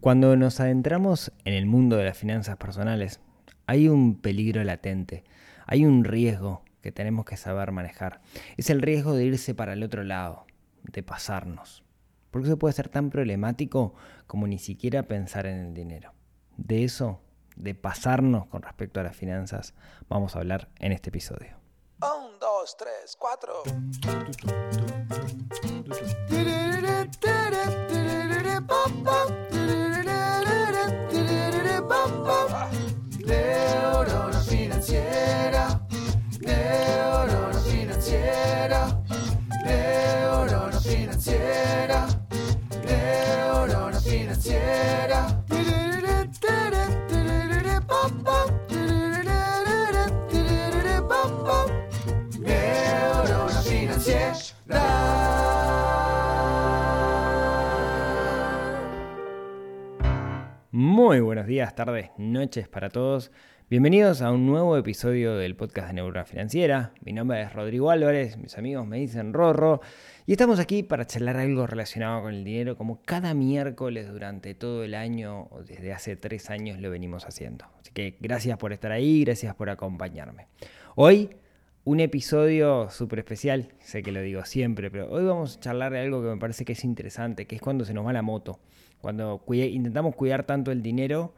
Cuando nos adentramos en el mundo de las finanzas personales, hay un peligro latente, hay un riesgo que tenemos que saber manejar. Es el riesgo de irse para el otro lado, de pasarnos. Porque eso puede ser tan problemático como ni siquiera pensar en el dinero. De eso, de pasarnos con respecto a las finanzas, vamos a hablar en este episodio. Un, dos, tres, cuatro. Muy buenos días, tardes, noches para todos. Bienvenidos a un nuevo episodio del podcast de Neurona Financiera. Mi nombre es Rodrigo Álvarez, mis amigos me dicen Rorro. Y estamos aquí para charlar algo relacionado con el dinero, como cada miércoles durante todo el año, o desde hace tres años lo venimos haciendo. Así que gracias por estar ahí, gracias por acompañarme. Hoy, un episodio súper especial, sé que lo digo siempre, pero hoy vamos a charlar de algo que me parece que es interesante, que es cuando se nos va la moto. Cuando intentamos cuidar tanto el dinero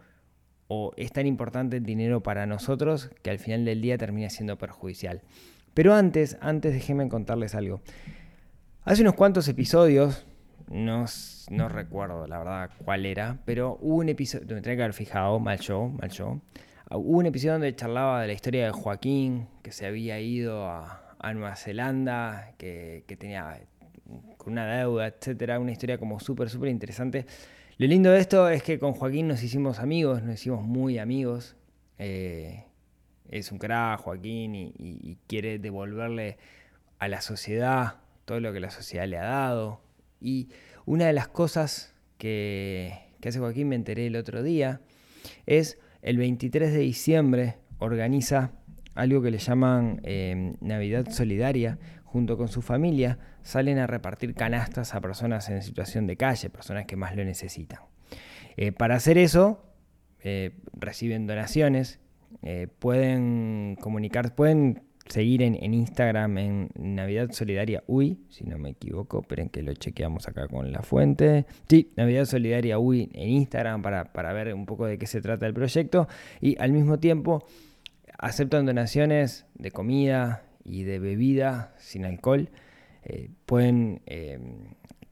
o es tan importante el dinero para nosotros que al final del día termina siendo perjudicial. Pero antes, antes déjenme contarles algo. Hace unos cuantos episodios, no, no recuerdo la verdad cuál era, pero hubo un episodio, me tenía que haber fijado, mal yo, mal yo. Hubo un episodio donde charlaba de la historia de Joaquín, que se había ido a, Nueva Zelanda, que, que tenía con una deuda, etcétera, una historia como súper, súper interesante. Lo lindo de esto es que con Joaquín nos hicimos amigos, nos hicimos muy amigos. Eh, es un crack Joaquín y, quiere devolverle a la sociedad todo lo que la sociedad le ha dado. Y una de las cosas que, que hace Joaquín, me enteré el otro día, es el 23 de diciembre organiza algo que le llaman eh, Navidad Solidaria, junto con su familia, salen a repartir canastas a personas en situación de calle, personas que más lo necesitan. Eh, para hacer eso, eh, reciben donaciones, eh, pueden comunicar, pueden seguir en, en, Instagram en Navidad Solidaria UI, si no me equivoco, esperen que lo chequeamos acá con la fuente. Sí, Navidad Solidaria UI en Instagram para, para ver un poco de qué se trata el proyecto y al mismo tiempo aceptan donaciones de comida, y de bebida sin alcohol, eh, pueden eh,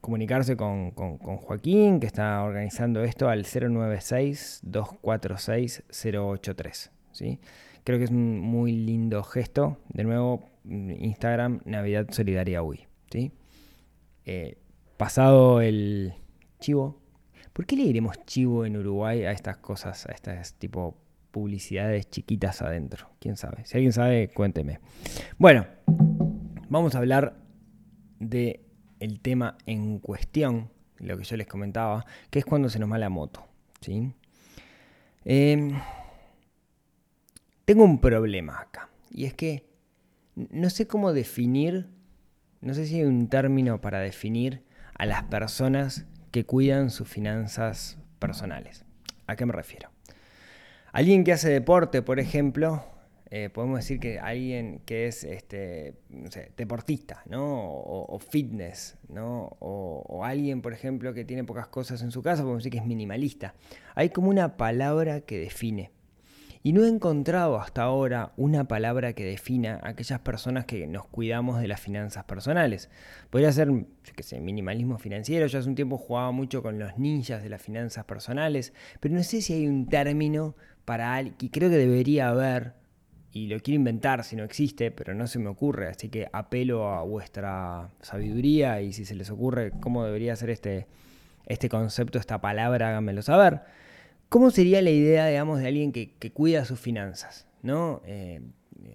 comunicarse con, con, con, Joaquín, que está organizando esto al 096-246-083. ¿sí? Creo que es un muy lindo gesto. De nuevo, Instagram Navidad Solidaria UI. ¿sí? Eh, pasado el chivo. ¿Por qué le diremos chivo en Uruguay a estas cosas, a estas tipo publicidades chiquitas adentro. ¿Quién sabe? Si alguien sabe, cuénteme. Bueno, vamos a hablar de tema en cuestión, lo que yo les comentaba, que es cuando se nos va la moto. ¿sí? Eh, tengo un problema acá, y es que no sé cómo definir, no sé si hay un término para definir a las personas que cuidan sus finanzas personales. ¿A qué me refiero? Alguien que hace deporte, por ejemplo, eh, podemos decir que alguien que es este, deportista, ¿no? O, o fitness, ¿no? O, o, alguien, por ejemplo, que tiene pocas cosas en su casa, podemos decir que es minimalista. Hay como una palabra que define. Y no he encontrado hasta ahora una palabra que defina a aquellas personas que nos cuidamos de las finanzas personales. Podría ser, yo qué sé, minimalismo financiero. Yo hace un tiempo jugaba mucho con los ninjas de las finanzas personales, pero no sé si hay un término para alguien, y creo que debería haber, y lo quiero inventar si no existe, pero no se me ocurre, así que apelo a vuestra sabiduría y si se les ocurre cómo debería ser este, este concepto, esta palabra, háganmelo saber. ¿Cómo sería la idea, digamos, de alguien que, cuida sus finanzas? ¿no? Eh,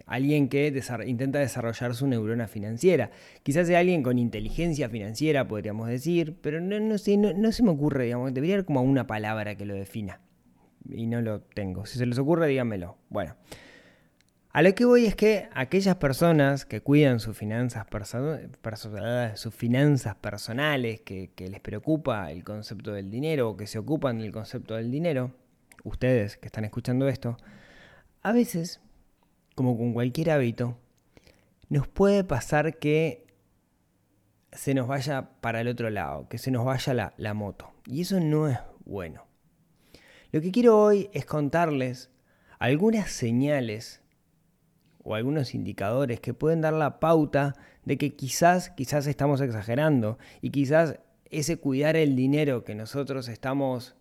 alguien que intenta desarrollar su neurona financiera. Quizás sea alguien con inteligencia financiera, podríamos decir, pero no, no, sé, no, no se me ocurre, digamos, debería haber como una palabra que lo defina y no lo tengo. Si se les ocurre, díganmelo. Bueno, A lo que voy es que aquellas personas que cuidan sus finanzas, sus finanzas personales, que, les preocupa el concepto del dinero o que se ocupan del concepto del dinero, ustedes que están escuchando esto, a veces, como con cualquier hábito, nos puede pasar que se nos vaya para el otro lado, que se nos vaya la moto. Y eso no es bueno. Lo que quiero hoy es contarles algunas señales o algunos indicadores que pueden dar la pauta de que quizás, quizás estamos exagerando y quizás ese cuidar el dinero que nosotros estamos,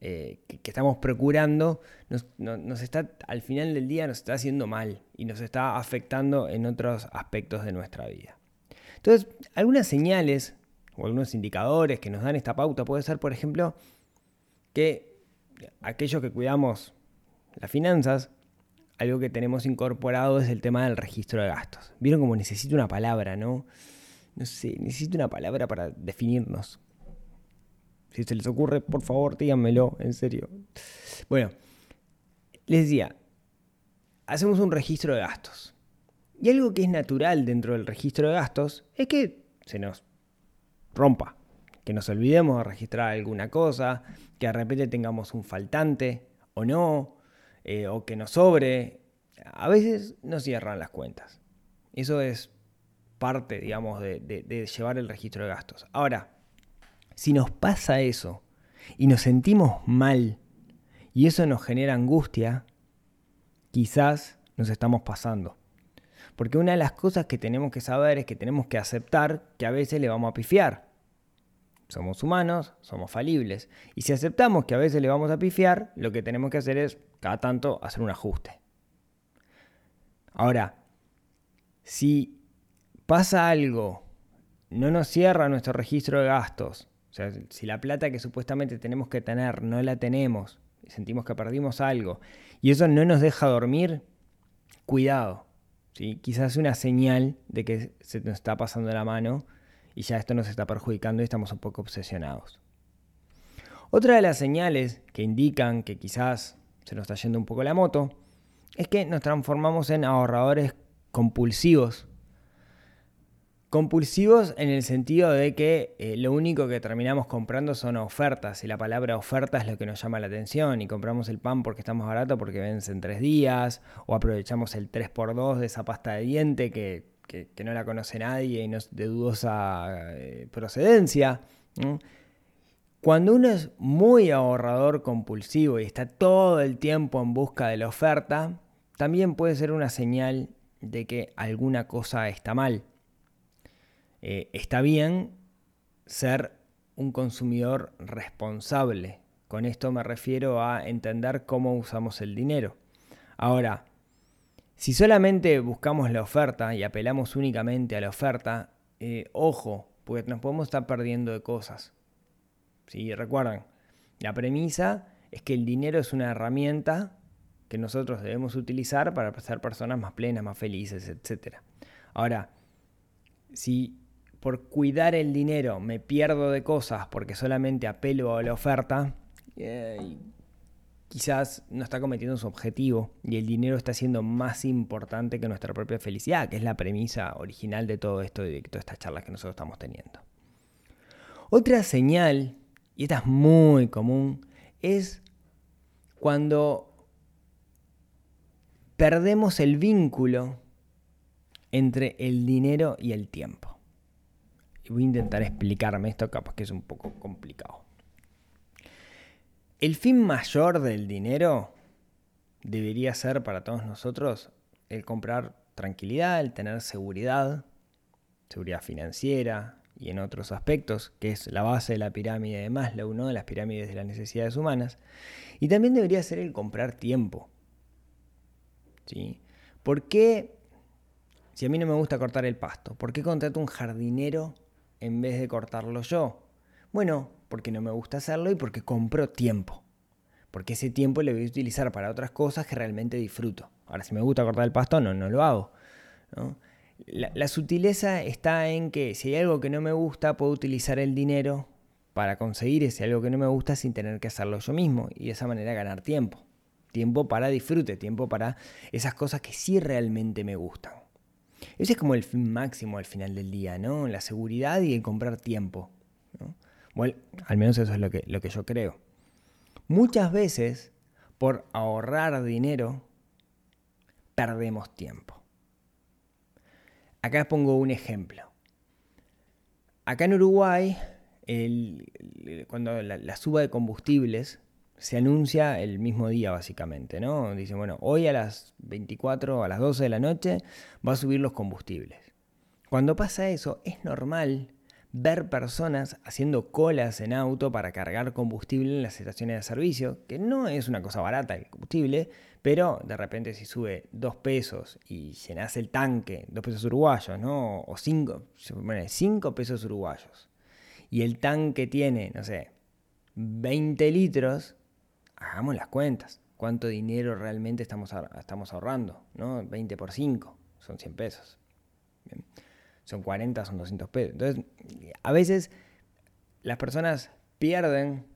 eh, que, estamos procurando, nos, está, al final del día nos está haciendo mal y nos está afectando en otros aspectos de nuestra vida. Entonces, algunas señales o algunos indicadores que nos dan esta pauta puede ser, por ejemplo, que aquellos que cuidamos las finanzas algo que tenemos incorporado es el tema del registro de gastos. Vieron como necesito una palabra, ¿no? No sé, necesito una palabra para definirnos. Si se les ocurre, por favor, díganmelo, en serio. Bueno, les decía, hacemos un registro de gastos. Y algo que es natural dentro del registro de gastos es que se nos rompa, que nos olvidemos de registrar alguna cosa, que de repente tengamos un faltante o no, eh, o que nos sobre, a veces no cierran las cuentas. Eso es parte, digamos, de, llevar el registro de gastos. Ahora, si nos pasa eso y nos sentimos mal y eso nos genera angustia, quizás nos estamos pasando. Porque una de las cosas que tenemos que saber es que tenemos que aceptar que a veces le vamos a pifiar. Somos humanos, somos falibles. Y si aceptamos que a veces le vamos a pifiar, lo que tenemos que hacer es cada tanto hacer un ajuste. Ahora, si pasa algo, no nos cierra nuestro registro de gastos, o sea, si la plata que supuestamente tenemos que tener no la tenemos, sentimos que perdimos algo, y eso no nos deja dormir, cuidado. ¿sí? Quizás una señal de que se nos está pasando la mano y ya esto nos está perjudicando y estamos un poco obsesionados. Otra de las señales que indican que quizás se nos está yendo un poco la moto, es que nos transformamos en ahorradores compulsivos. Compulsivos en el sentido de que eh, lo único que terminamos comprando son ofertas y la palabra oferta es lo que nos llama la atención y compramos el pan porque está más barato porque vence en tres días o aprovechamos el 3x2 de esa pasta de diente que, no la conoce nadie y no es de dudosa eh, procedencia. Cuando uno es muy ahorrador compulsivo y está todo el tiempo en busca de la oferta, también puede ser una señal de que alguna cosa está mal. Eh, está bien ser un consumidor responsable. Con esto me refiero a entender cómo usamos el dinero. Ahora, si solamente buscamos la oferta y apelamos únicamente a la oferta, eh, ojo, porque nos podemos estar perdiendo de cosas. ¿sí? Recuerden, la premisa es que el dinero es una herramienta que nosotros debemos utilizar para ser personas más plenas, más felices, etc. Ahora, si por cuidar el dinero me pierdo de cosas porque solamente apelo a la oferta, eh, quizás no está cometiendo su objetivo y el dinero está siendo más importante que nuestra propia felicidad, que es la premisa original de todo esto de todas estas charlas que nosotros estamos teniendo. Otra señal y esta es muy común, es cuando perdemos el vínculo entre el dinero y el tiempo. Y voy a intentar explicarme esto, capaz que es un poco complicado. El fin mayor del dinero debería ser para todos nosotros el comprar tranquilidad, el tener seguridad, seguridad financiera, y en otros aspectos, que es la base de la pirámide de Maslow, ¿no? de las pirámides de las necesidades humanas. Y también debería ser el comprar tiempo. ¿sí? ¿Por qué, si a mí no me gusta cortar el pasto, por qué contrato un jardinero en vez de cortarlo yo? Bueno, porque no me gusta hacerlo y porque compro tiempo. Porque ese tiempo lo voy a utilizar para otras cosas que realmente disfruto. Ahora, si me gusta cortar el pasto, no, no lo hago. ¿no? La, sutileza está en que si hay algo que no me gusta, puedo utilizar el dinero para conseguir ese algo que no me gusta sin tener que hacerlo yo mismo y de esa manera ganar tiempo. tiempo para disfrute, tiempo para esas cosas que sí realmente me gustan. Ese es como el fin máximo al final del día, ¿no? La seguridad y el comprar tiempo. Bueno, al menos eso es lo que, lo que yo creo. Muchas veces, por ahorrar dinero, perdemos tiempo. Acá pongo un ejemplo. Acá en Uruguay, cuando la, suba de combustibles se anuncia el mismo día básicamente, ¿no? Dice, bueno, hoy a las 24 o a las 12 de la noche va a subir los combustibles. Cuando pasa eso, es normal ver personas haciendo colas en auto para cargar combustible en las estaciones de servicio, que no es una cosa barata el combustible, pero de repente si sube 2 pesos y llenas el tanque, 2 pesos uruguayos, ¿no? O 5, bueno, 5 pesos uruguayos. Y el tanque tiene, no sé, 20 litros, hagamos las cuentas. ¿Cuánto dinero realmente estamos, estamos ahorrando? ¿no? 20 por 5, son 100 pesos. Son 40, son 200 pesos. Entonces, a veces las personas pierden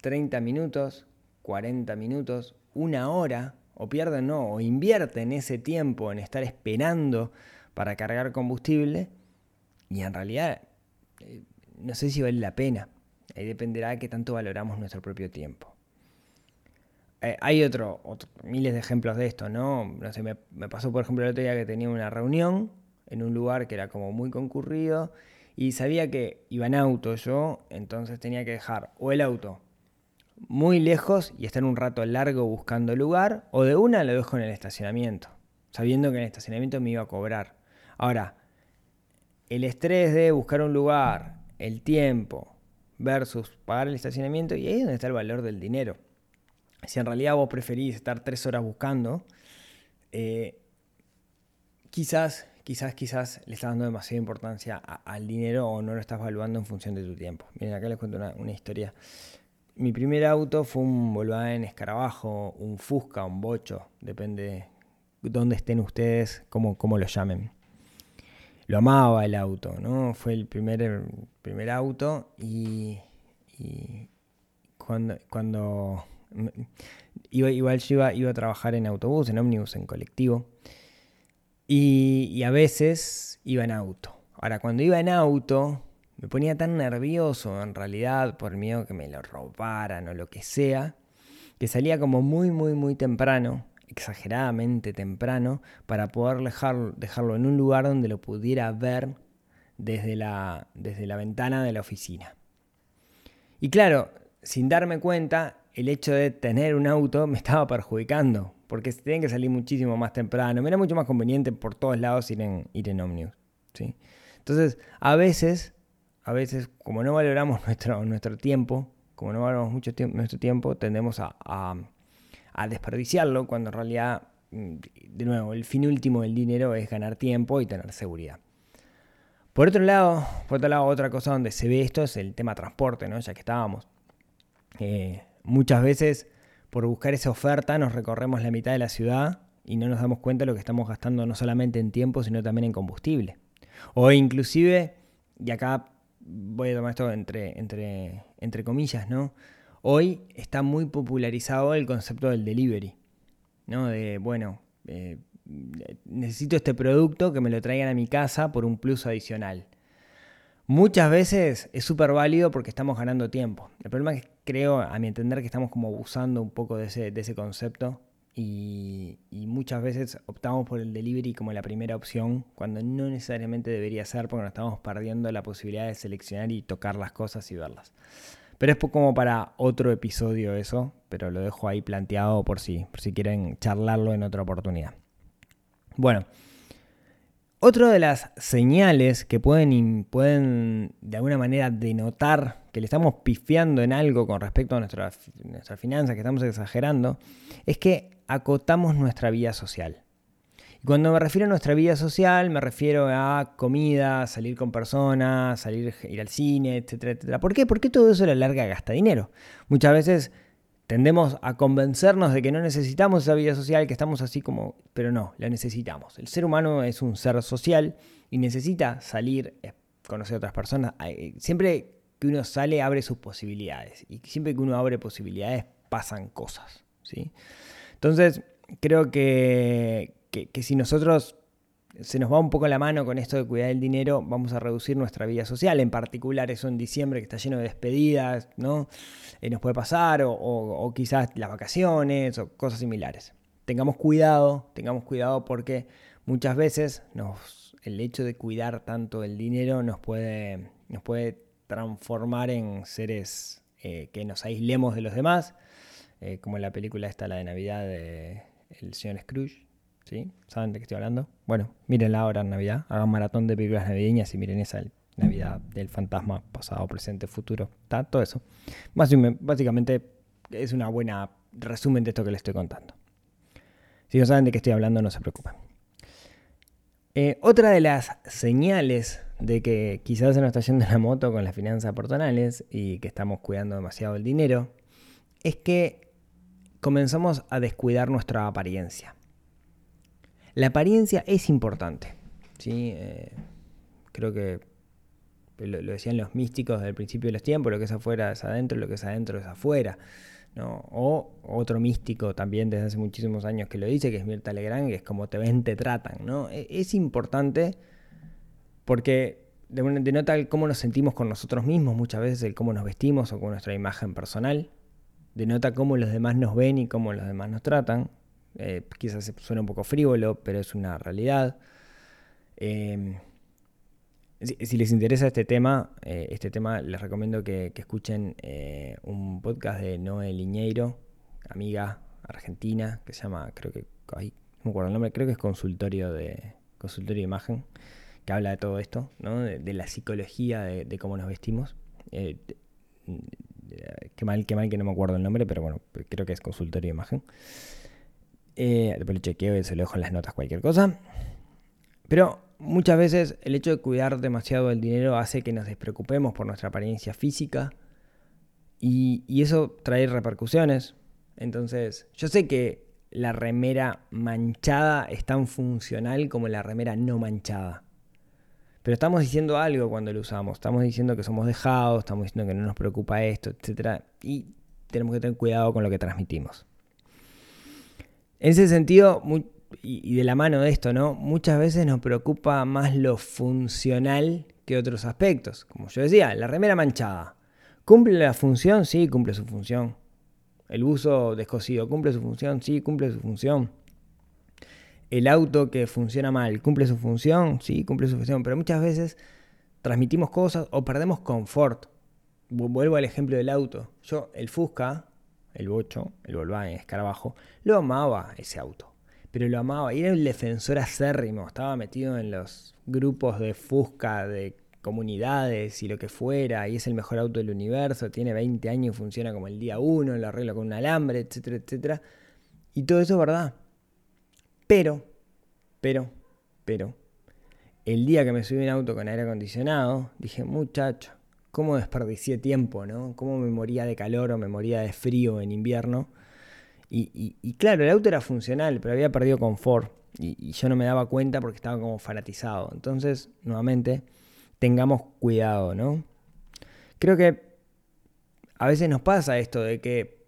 30 minutos, 40 minutos, una hora, o pierden, no, o invierten ese tiempo en estar esperando para cargar combustible, y en realidad eh, no sé si vale la pena. Ahí dependerá de qué tanto valoramos nuestro propio tiempo. Eh, hay otro, miles de ejemplos de esto, ¿no? No sé, me, pasó por ejemplo el otro día que tenía una reunión en un lugar que era como muy concurrido y sabía que iba en auto yo, entonces tenía que dejar o el auto muy lejos y estar un rato largo buscando lugar, o de una lo dejo en el estacionamiento, sabiendo que en el estacionamiento me iba a cobrar. Ahora, el estrés de buscar un lugar, el tiempo versus pagar el estacionamiento, y ahí es donde está el valor del dinero. Si en realidad vos preferís estar tres horas buscando, eh, quizás, quizás, quizás le estás dando demasiada importancia al dinero o no lo estás evaluando en función de tu tiempo. Miren, acá les cuento una, historia. Mi primer auto fue un Volkswagen Escarabajo, un Fusca, un Bocho, depende de dónde estén ustedes, cómo, cómo lo llamen lo amaba el auto, ¿no? Fue el primer, primer auto y, cuando, cuando iba, igual yo iba, iba, a trabajar en autobús, en ómnibus, en colectivo y, a veces iba en auto. Ahora, cuando iba en auto me ponía tan nervioso en realidad por miedo que me lo robaran o lo que sea, que salía como muy, muy, muy temprano exageradamente temprano para poder dejarlo en un lugar donde lo pudiera ver desde la, desde la ventana de la oficina. Y claro, sin darme cuenta, el hecho de tener un auto me estaba perjudicando, porque tenía que salir muchísimo más temprano. Me era mucho más conveniente por todos lados ir en, ir en Omnibus. ¿sí? Entonces, a veces, a veces, como no valoramos nuestro, nuestro tiempo, como no valoramos mucho tiempo, nuestro tiempo, tendemos a a desperdiciarlo cuando en realidad, mm, de nuevo, el fin último del dinero es ganar tiempo y tener seguridad. Por otro lado, por otro lado, otra cosa donde se ve esto es el tema transporte, ¿no? ya que estábamos. Eh, muchas veces por buscar esa oferta nos recorremos la mitad de la ciudad y no nos damos cuenta de lo que estamos gastando no solamente en tiempo, sino también en combustible. O inclusive, y acá voy a tomar esto entre, entre, entre comillas, ¿no? Hoy está muy popularizado el concepto del delivery, ¿no? De, bueno, eh, necesito este producto que me lo traigan a mi casa por un plus adicional. Muchas veces es súper válido porque estamos ganando tiempo. El problema es que creo, a mi entender, que estamos como abusando un poco de ese, concepto y, y, muchas veces optamos por el delivery como la primera opción cuando no necesariamente debería ser porque nos estamos perdiendo la posibilidad de seleccionar y tocar las cosas y verlas. Pero es como para otro episodio eso, pero lo dejo ahí planteado por si, por si quieren charlarlo en otra oportunidad. Bueno, otra de las señales que pueden, pueden de alguna manera denotar que le estamos pifiando en algo con respecto a nuestra, nuestra finanzas, que estamos exagerando, es que acotamos nuestra vida social. Y cuando me refiero a nuestra vida social, me refiero a comida, salir con personas, salir, ir al cine, etcétera, etcétera. ¿Por qué? Porque todo eso a la larga gasta dinero. Muchas veces tendemos a convencernos de que no necesitamos esa vida social, que estamos así como, pero no, la necesitamos. El ser humano es un ser social y necesita salir, eh, conocer a otras personas. Siempre que uno sale abre sus posibilidades y siempre que uno abre posibilidades pasan cosas, ¿sí? Entonces, creo que, que si nosotros se nos va un poco la mano con esto de cuidar el dinero, vamos a reducir nuestra vida social, en particular eso en diciembre que está lleno de despedidas, ¿no? Eh, nos puede pasar, o, quizás las vacaciones o cosas similares. Tengamos cuidado, tengamos cuidado porque muchas veces nos, el hecho de cuidar tanto el dinero nos puede, nos puede transformar en seres eh, que nos aislemos de los demás, eh, como en la película esta, la de Navidad de El señor Scrooge. ¿Sí? ¿Saben de qué estoy hablando? Bueno, mírenla ahora en Navidad. Hagan maratón de películas navideñas y miren esa Navidad del fantasma, pasado, presente, futuro. Está todo eso. Básicamente, básicamente es una buena resumen de esto que les estoy contando. Si no saben de qué estoy hablando, no se preocupen. Eh, otra de las señales de que quizás se nos está yendo la moto con las finanzas personales y que estamos cuidando demasiado el dinero es que comenzamos a descuidar nuestra apariencia. La apariencia es importante. ¿sí? Eh, creo que lo, decían los místicos desde el principio de los tiempos, lo que es afuera es adentro, lo que es adentro es afuera. ¿no? O otro místico también desde hace muchísimos años que lo dice, que es Mirta Legrand, que es como te ven, te tratan. ¿no? E- Es importante porque de- denota cómo nos sentimos con nosotros mismos, muchas veces el cómo nos vestimos o con nuestra imagen personal. Denota cómo los demás nos ven y cómo los demás nos tratan. Eh, quizás suena un poco frívolo, pero es una realidad. Eh, si, les interesa este tema, eh, este tema les recomiendo que, que escuchen eh, un podcast de Noé Liñeiro, amiga argentina, que se llama, creo que, no me acuerdo el nombre, creo que es consultorio de consultorio de imagen, que habla de todo esto, ¿no? de, la psicología de, cómo nos vestimos. Eh, qué mal, qué mal que no me acuerdo el nombre, pero bueno, creo que es consultorio de imagen. Eh, después lo chequeo y se lo dejo en las notas cualquier cosa. Pero muchas veces el hecho de cuidar demasiado el dinero hace que nos despreocupemos por nuestra apariencia física y, y eso trae repercusiones. Entonces, yo sé que la remera manchada es tan funcional como la remera no manchada. Pero estamos diciendo algo cuando lo usamos. Estamos diciendo que somos dejados, estamos diciendo que no nos preocupa esto, etc. Y tenemos que tener cuidado con lo que transmitimos. En ese sentido, y, de la mano de esto, ¿no? Muchas veces nos preocupa más lo funcional que otros aspectos. Como yo decía, la remera manchada. ¿Cumple la función? Sí, cumple su función. El buzo descosido, ¿cumple su función? Sí, cumple su función. El auto que funciona mal, ¿cumple su función? Sí, cumple su función. Pero muchas veces transmitimos cosas o perdemos confort. Vu- Vuelvo al ejemplo del auto. Yo, el Fusca, el Bocho, el Volkswagen Escarabajo, lo amaba ese auto. Pero lo amaba y era un defensor acérrimo. Estaba metido en los grupos de Fusca, de comunidades y lo que fuera. Y es el mejor auto del universo. Tiene 20 años funciona como el día 1. Lo arreglo con un alambre, etcétera, etcétera. Y todo eso es verdad. Pero, pero, pero, el día que me subí en auto con aire acondicionado, dije, muchacho, ¿cómo desperdicié tiempo, no? ¿Cómo me moría de calor o me moría de frío en invierno? Y, claro, el auto era funcional, pero había perdido confort. Y, y yo no me daba cuenta porque estaba como fanatizado. Entonces, nuevamente, tengamos cuidado, ¿no? Creo que a veces nos pasa esto de que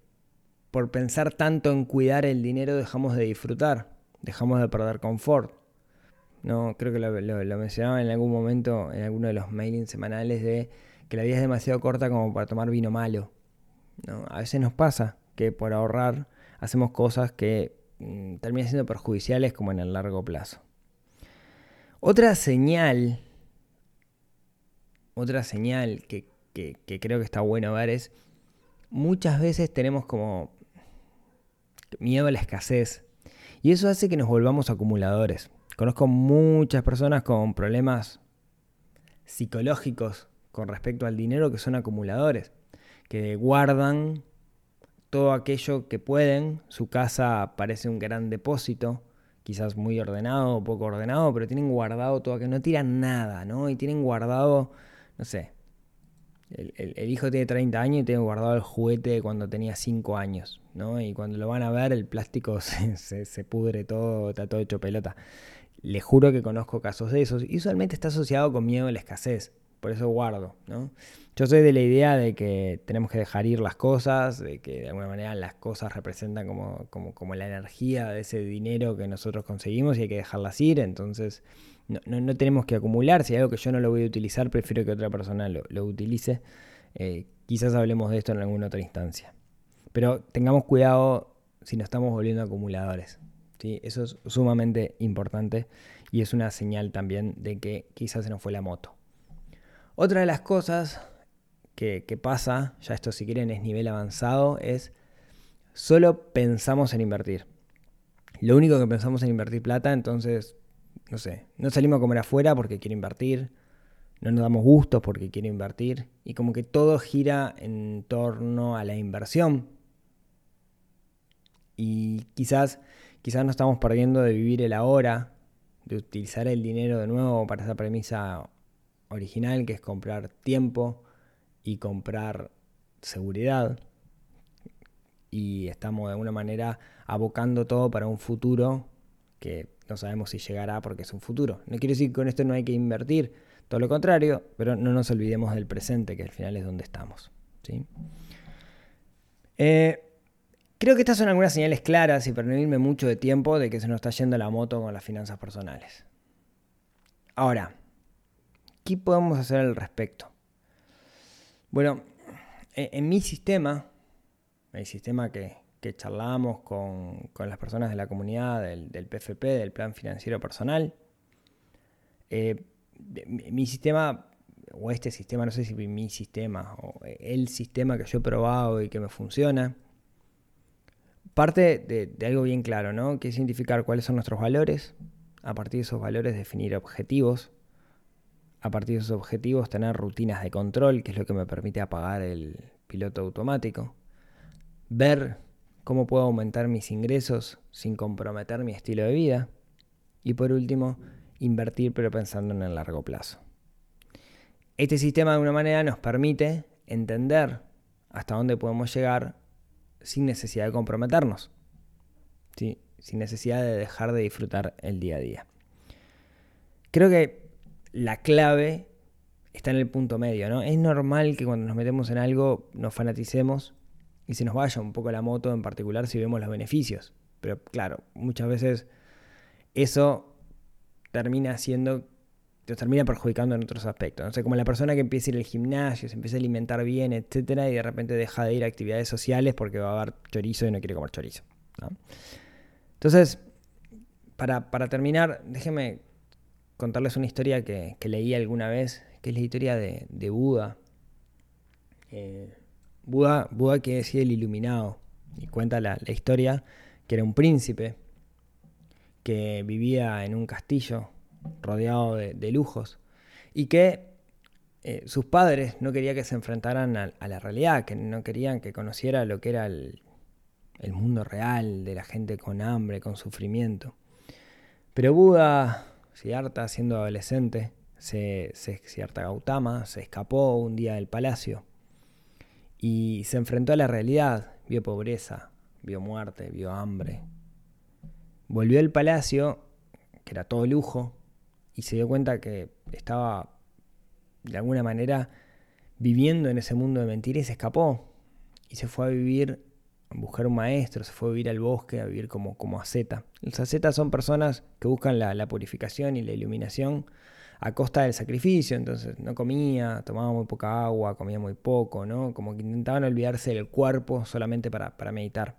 por pensar tanto en cuidar el dinero dejamos de disfrutar, dejamos de perder confort. No, creo que lo, lo- lo mencionaba en algún momento en alguno de los mailings semanales de que la vida es demasiado corta como para tomar vino malo. ¿no? A veces nos pasa que por ahorrar hacemos cosas que mm, terminan siendo perjudiciales como en el largo plazo. Otra señal, otra señal que, creo que está bueno ver es muchas veces tenemos como miedo a la escasez y eso hace que nos volvamos acumuladores. Conozco muchas personas con problemas psicológicos con respecto al dinero que son acumuladores, que guardan todo aquello que pueden. Su casa parece un gran depósito, quizás muy ordenado o poco ordenado, pero tienen guardado todo aquello, no tiran nada, ¿no? Y tienen guardado, no sé, el, el- hijo tiene 30 años y tiene guardado el juguete cuando tenía 5 años, ¿no? Y cuando lo van a ver, el plástico se, se- se pudre todo, está todo hecho pelota. Les juro que conozco casos de esos. Y usualmente está asociado con miedo a la escasez. Por eso guardo, ¿no? Yo soy de la idea de que tenemos que dejar ir las cosas, de que de alguna manera las cosas representan como, como, como la energía de ese dinero que nosotros conseguimos y hay que dejarlas ir, entonces no, no, tenemos que acumular, si hay algo que yo no lo voy a utilizar, prefiero que otra persona lo, lo utilice. Eh, quizás hablemos de esto en alguna otra instancia. Pero tengamos cuidado si nos estamos volviendo acumuladores. ¿sí? Eso es sumamente importante y es una señal también de que quizás se nos fue la moto. Otra de las cosas que, pasa, ya esto si quieren es nivel avanzado, es solo pensamos en invertir. Lo único que pensamos en invertir plata, entonces, no sé, no salimos a comer afuera porque quiero invertir, no nos damos gusto porque quiero invertir y como que todo gira en torno a la inversión. Y quizás, quizás nos estamos perdiendo de vivir el ahora, de utilizar el dinero de nuevo para esa premisa original que es comprar tiempo y comprar seguridad. Y estamos de alguna manera abocando todo para un futuro que no sabemos si llegará porque es un futuro. No quiere decir que con esto no hay que invertir, todo lo contrario, pero no nos olvidemos del presente, que al final es donde estamos. ¿sí? Eh, creo que estas son algunas señales claras y para no irme mucho de tiempo de que se nos está yendo la moto con las finanzas personales. Ahora, ¿qué podemos hacer al respecto? Bueno, e-, en, mi sistema, el sistema que, que charlamos con, las personas de la comunidad del, PFP, del Plan Financiero Personal, eh, mi sistema, o este sistema, no sé si mi sistema, o el sistema que yo he probado y que me funciona, parte de, algo bien claro, ¿no? Que es identificar cuáles son nuestros valores, a partir de esos valores definir objetivos, a partir de esos objetivos tener rutinas de control, que es lo que me permite apagar el piloto automático, ver cómo puedo aumentar mis ingresos sin comprometer mi estilo de vida y por último, invertir pero pensando en el largo plazo. Este sistema de alguna manera nos permite entender hasta dónde podemos llegar sin necesidad de comprometernos, sin necesidad de dejar de disfrutar el día a día. Creo que la clave está en el punto medio, ¿no? Es normal que cuando nos metemos en algo nos fanaticemos y se nos vaya un poco la moto, en particular si vemos los beneficios. Pero claro, muchas veces eso termina siendo, te termina perjudicando en otros aspectos. No sé, como la persona que empieza a ir al gimnasio, se empieza a alimentar bien, etcétera, y de repente deja de ir a actividades sociales porque va a haber chorizo y no quiere comer chorizo. Entonces, para, terminar, déjenme contarles una historia que, leí alguna vez, que es la historia de, Buda. Eh, Buda. Buda que decía el iluminado, y cuenta la historia que era un príncipe que vivía en un castillo rodeado de, lujos y que eh, sus padres no querían que se enfrentaran a, la realidad, que no querían que conociera lo que era el, mundo real de la gente con hambre, con sufrimiento. Pero Buda, Siddhartha, siendo adolescente, se, se, Gautama, se escapó un día del palacio y se enfrentó a la realidad. Vio pobreza, vio muerte, vio hambre, Volvió al palacio, que era todo lujo, y se dio cuenta que estaba de alguna manera viviendo en ese mundo de mentiras y se escapó. Y se fue a vivir, buscar un maestro, se fue a vivir al bosque, a vivir como, como asceta. Los ascetas son personas que buscan la, purificación y la iluminación a costa del sacrificio, entonces no comía, tomaba muy poca agua, comía muy poco, ¿no? Como que intentaban olvidarse del cuerpo solamente para, para meditar.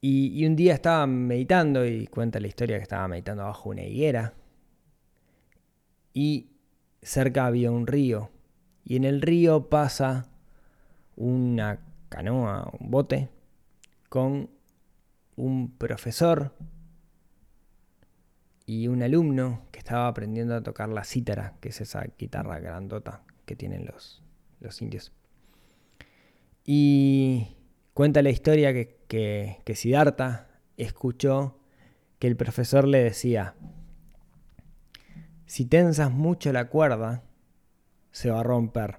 Y, un día estaba meditando y cuenta la historia que estaba meditando bajo una higuera. Y cerca había un río. Y en el río pasa una canoa, un bote, con un profesor y un alumno que estaba aprendiendo a tocar la cítara, que es esa guitarra grandota que tienen los, los indios. Y Cuenta la historia que, que, Siddhartha escuchó que el profesor le decía, si tensas mucho la cuerda, se va a romper.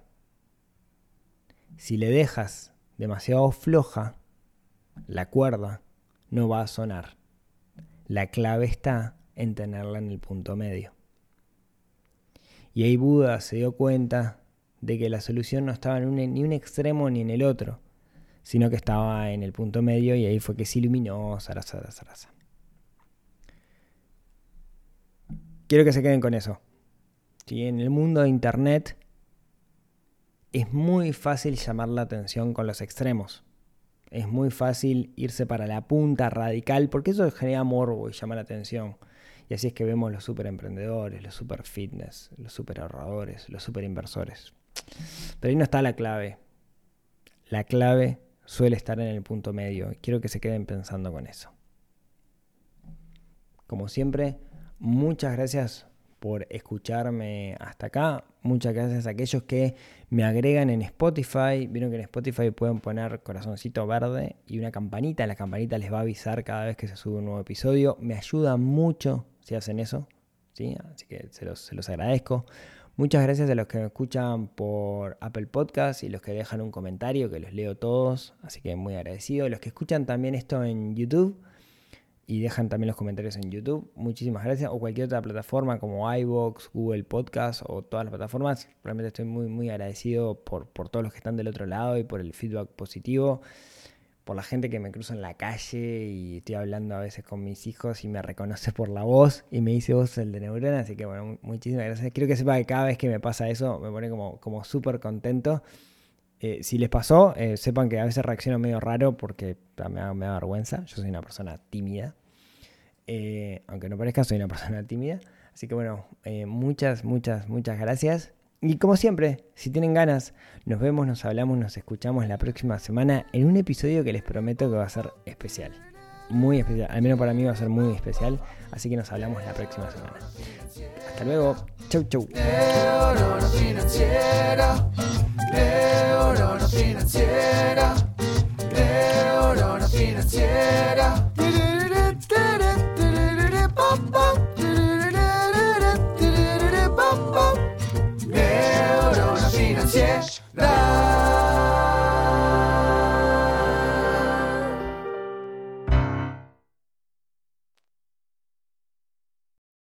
Si le dejas demasiado floja, la cuerda no va a sonar. La clave está en tenerla en el punto medio. Y ahí Buda se dio cuenta de que la solución no estaba en un, ni extremo ni en el otro, sino que estaba en el punto medio y ahí fue que se iluminó, zaraza, zaraza. Quiero que se queden con eso. En el mundo de Internet es muy fácil llamar la atención con los extremos. Es muy fácil irse para la punta radical porque eso genera morbo y llama la atención. Y así es que vemos los super emprendedores, los super fitness, los super ahorradores, los super inversores. Pero ahí no está la clave. La clave suele estar en el punto medio. Quiero que se queden pensando con eso. Como siempre, muchas gracias por escucharme hasta acá. Muchas gracias a aquellos que me agregan en Spotify. Vieron que en Spotify pueden poner corazoncito verde y una campanita. La campanita les va a avisar cada vez que se sube un nuevo episodio. Me ayuda mucho si hacen eso. ¿sí? Así que se los, se los agradezco. Muchas gracias a los que me escuchan por Apple Podcast y los que dejan un comentario, que los leo todos. Así que muy agradecido. Los que escuchan también esto en YouTube y dejan también los comentarios en YouTube. Muchísimas gracias. O cualquier otra plataforma como iVoox, Google Podcast o todas las plataformas. Realmente estoy muy, muy agradecido por, por todos los que están del otro lado y por el feedback positivo. Por la gente que me cruza en la calle y estoy hablando a veces con mis hijos y me reconoce por la voz y me dice vos el de Neurona. Así que bueno, muchísimas gracias. Quiero que sepa que cada vez que me pasa eso me pone como, como súper contento. Eh, si les pasó, eh, sepan que a veces reacciono medio raro porque me da, vergüenza. Yo soy una persona tímida. Eh, aunque no parezca, soy una persona tímida. Así que bueno, muchas, muchas, muchas gracias. Y como siempre, si tienen ganas, nos vemos, nos hablamos, nos escuchamos la próxima semana en un episodio que les prometo que va a ser especial muy especial. Al menos para mí va a ser muy especial. Así que nos hablamos la próxima semana. Hasta luego. Chau, chau. financiera.